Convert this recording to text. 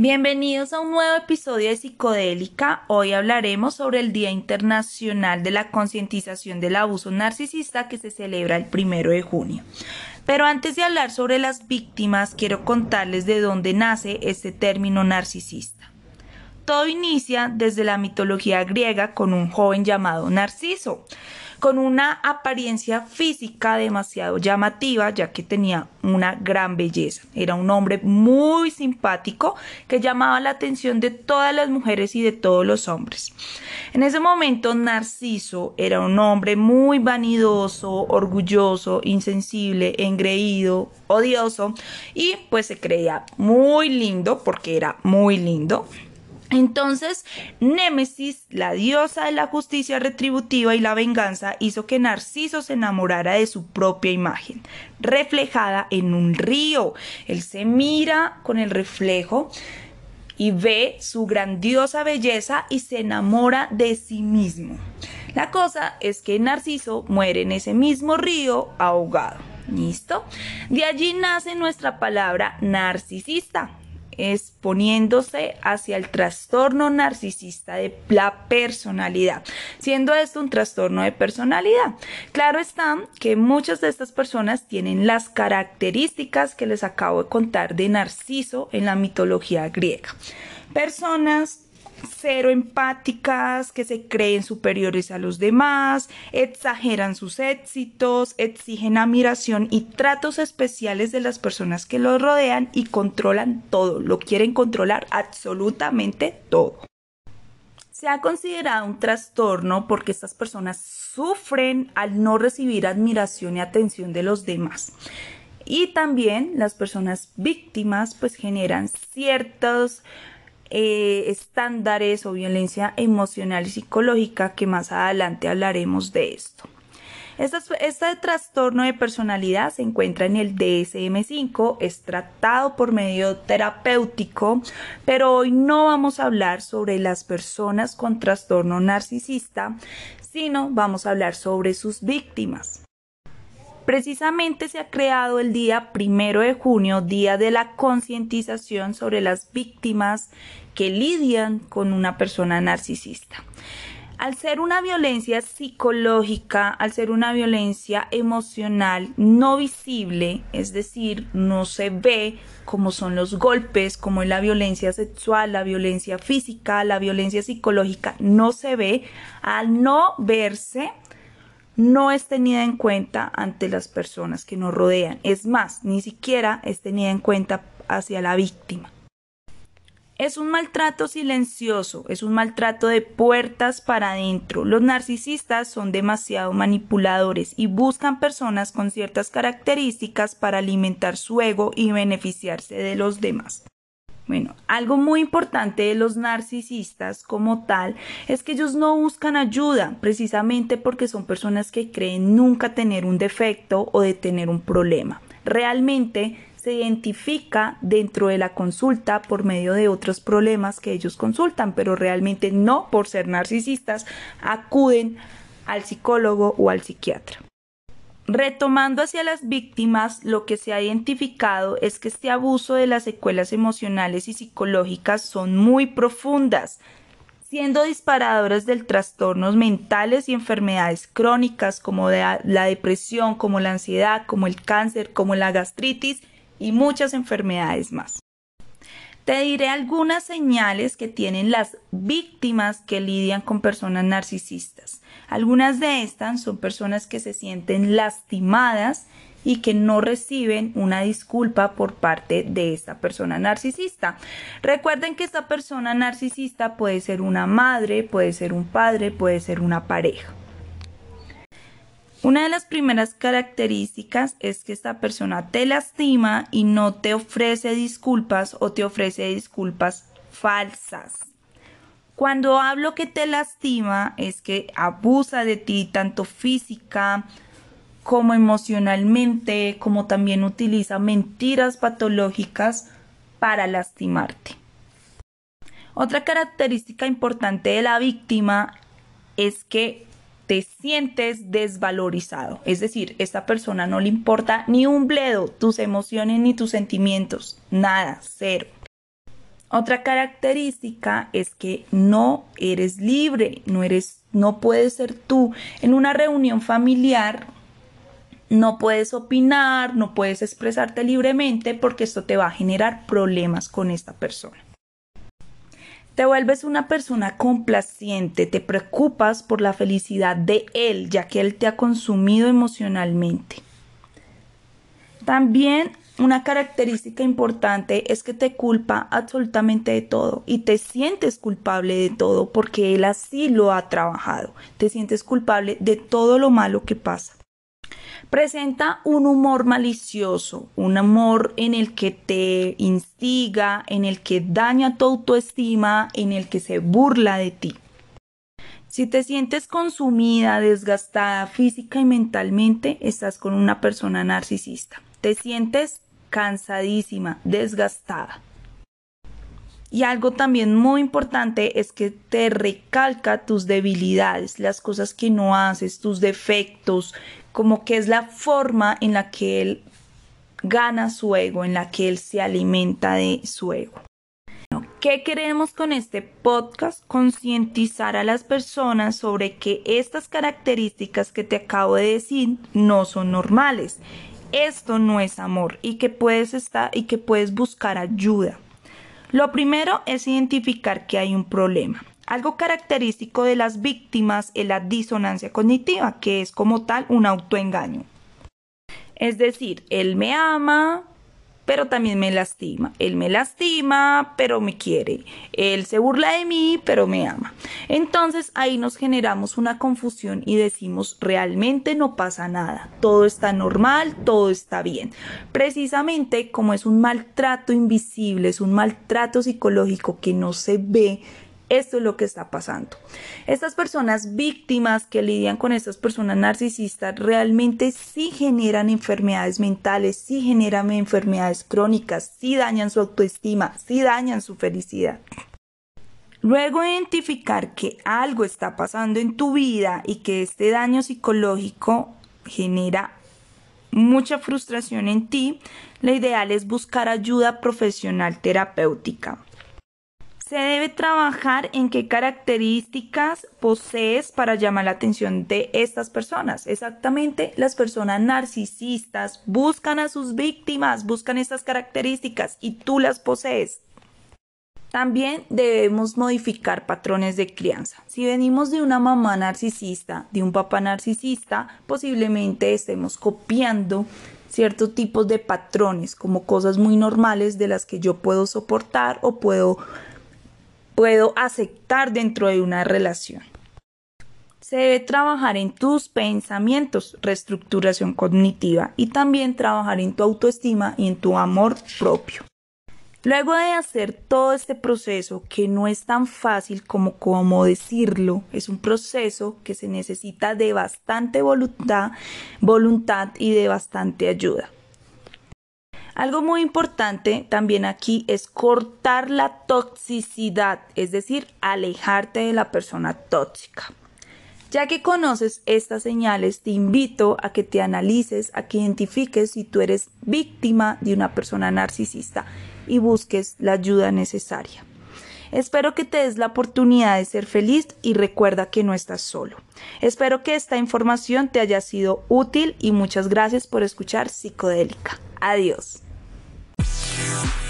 Bienvenidos a un nuevo episodio de Psicodélica. Hoy hablaremos sobre el Día Internacional de la Concientización del Abuso Narcisista que se celebra el primero de junio. Pero antes de hablar sobre las víctimas, quiero contarles de dónde nace este término narcisista. Todo inicia desde la mitología griega con un joven llamado Narciso con una apariencia física demasiado llamativa, ya que tenía una gran belleza. Era un hombre muy simpático que llamaba la atención de todas las mujeres y de todos los hombres. En ese momento, Narciso era un hombre muy vanidoso, orgulloso, insensible, engreído, odioso y pues se creía muy lindo porque era muy lindo. Entonces, Némesis, la diosa de la justicia retributiva y la venganza, hizo que Narciso se enamorara de su propia imagen, reflejada en un río. Él se mira con el reflejo y ve su grandiosa belleza y se enamora de sí mismo. La cosa es que Narciso muere en ese mismo río ahogado. ¿Listo? De allí nace nuestra palabra narcisista exponiéndose hacia el trastorno narcisista de la personalidad, siendo esto un trastorno de personalidad. Claro está que muchas de estas personas tienen las características que les acabo de contar de Narciso en la mitología griega. Personas cero empáticas, que se creen superiores a los demás, exageran sus éxitos, exigen admiración y tratos especiales de las personas que los rodean y controlan todo, lo quieren controlar absolutamente todo. Se ha considerado un trastorno porque estas personas sufren al no recibir admiración y atención de los demás. Y también las personas víctimas pues generan ciertos eh, estándares o violencia emocional y psicológica que más adelante hablaremos de esto. Este, trastorno de personalidad se encuentra en el DSM5, es tratado por medio terapéutico, pero hoy no vamos a hablar sobre las personas con trastorno narcisista, sino vamos a hablar sobre sus víctimas. Precisamente se ha creado el día primero de junio, día de la concientización sobre las víctimas que lidian con una persona narcisista. Al ser una violencia psicológica, al ser una violencia emocional no visible, es decir, no se ve como son los golpes, como es la violencia sexual, la violencia física, la violencia psicológica, no se ve, al no verse, no es tenida en cuenta ante las personas que nos rodean. Es más, ni siquiera es tenida en cuenta hacia la víctima. Es un maltrato silencioso, es un maltrato de puertas para adentro. Los narcisistas son demasiado manipuladores y buscan personas con ciertas características para alimentar su ego y beneficiarse de los demás. Bueno, algo muy importante de los narcisistas como tal es que ellos no buscan ayuda precisamente porque son personas que creen nunca tener un defecto o de tener un problema. Realmente se identifica dentro de la consulta por medio de otros problemas que ellos consultan, pero realmente no por ser narcisistas acuden al psicólogo o al psiquiatra. Retomando hacia las víctimas, lo que se ha identificado es que este abuso de las secuelas emocionales y psicológicas son muy profundas, siendo disparadoras del trastornos mentales y enfermedades crónicas como la depresión, como la ansiedad, como el cáncer, como la gastritis y muchas enfermedades más. Te diré algunas señales que tienen las víctimas que lidian con personas narcisistas. Algunas de estas son personas que se sienten lastimadas y que no reciben una disculpa por parte de esta persona narcisista. Recuerden que esta persona narcisista puede ser una madre, puede ser un padre, puede ser una pareja. Una de las primeras características es que esta persona te lastima y no te ofrece disculpas o te ofrece disculpas falsas. Cuando hablo que te lastima es que abusa de ti tanto física como emocionalmente, como también utiliza mentiras patológicas para lastimarte. Otra característica importante de la víctima es que te sientes desvalorizado. Es decir, esta persona no le importa ni un bledo tus emociones ni tus sentimientos. Nada, cero. Otra característica es que no eres libre, no eres no puedes ser tú en una reunión familiar no puedes opinar, no puedes expresarte libremente porque esto te va a generar problemas con esta persona. Te vuelves una persona complaciente, te preocupas por la felicidad de él, ya que él te ha consumido emocionalmente. También una característica importante es que te culpa absolutamente de todo y te sientes culpable de todo porque él así lo ha trabajado. Te sientes culpable de todo lo malo que pasa. Presenta un humor malicioso, un humor en el que te instiga, en el que daña tu autoestima, en el que se burla de ti. Si te sientes consumida, desgastada física y mentalmente, estás con una persona narcisista. Te sientes cansadísima, desgastada. Y algo también muy importante es que te recalca tus debilidades, las cosas que no haces, tus defectos, como que es la forma en la que él gana su ego, en la que él se alimenta de su ego. ¿Qué queremos con este podcast? Concientizar a las personas sobre que estas características que te acabo de decir no son normales. Esto no es amor y que puedes estar y que puedes buscar ayuda. Lo primero es identificar que hay un problema. Algo característico de las víctimas es la disonancia cognitiva, que es como tal un autoengaño. Es decir, él me ama, pero también me lastima. Él me lastima, pero me quiere. Él se burla de mí, pero me ama. Entonces ahí nos generamos una confusión y decimos, realmente no pasa nada. Todo está normal, todo está bien. Precisamente como es un maltrato invisible, es un maltrato psicológico que no se ve, esto es lo que está pasando. Estas personas víctimas que lidian con estas personas narcisistas realmente sí generan enfermedades mentales, sí generan enfermedades crónicas, sí dañan su autoestima, sí dañan su felicidad. Luego identificar que algo está pasando en tu vida y que este daño psicológico genera mucha frustración en ti, lo ideal es buscar ayuda profesional terapéutica. Se debe trabajar en qué características posees para llamar la atención de estas personas. Exactamente, las personas narcisistas buscan a sus víctimas, buscan estas características y tú las posees. También debemos modificar patrones de crianza. Si venimos de una mamá narcisista, de un papá narcisista, posiblemente estemos copiando ciertos tipos de patrones como cosas muy normales de las que yo puedo soportar o puedo puedo aceptar dentro de una relación. Se debe trabajar en tus pensamientos, reestructuración cognitiva y también trabajar en tu autoestima y en tu amor propio. Luego de hacer todo este proceso, que no es tan fácil como, como decirlo, es un proceso que se necesita de bastante voluntad, voluntad y de bastante ayuda. Algo muy importante también aquí es cortar la toxicidad, es decir, alejarte de la persona tóxica. Ya que conoces estas señales, te invito a que te analices, a que identifiques si tú eres víctima de una persona narcisista y busques la ayuda necesaria. Espero que te des la oportunidad de ser feliz y recuerda que no estás solo. Espero que esta información te haya sido útil y muchas gracias por escuchar Psicodélica. Adiós. Peace.